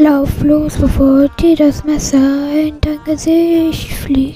Lauf los, bevor dir das Messer in dein Gesicht fliegt.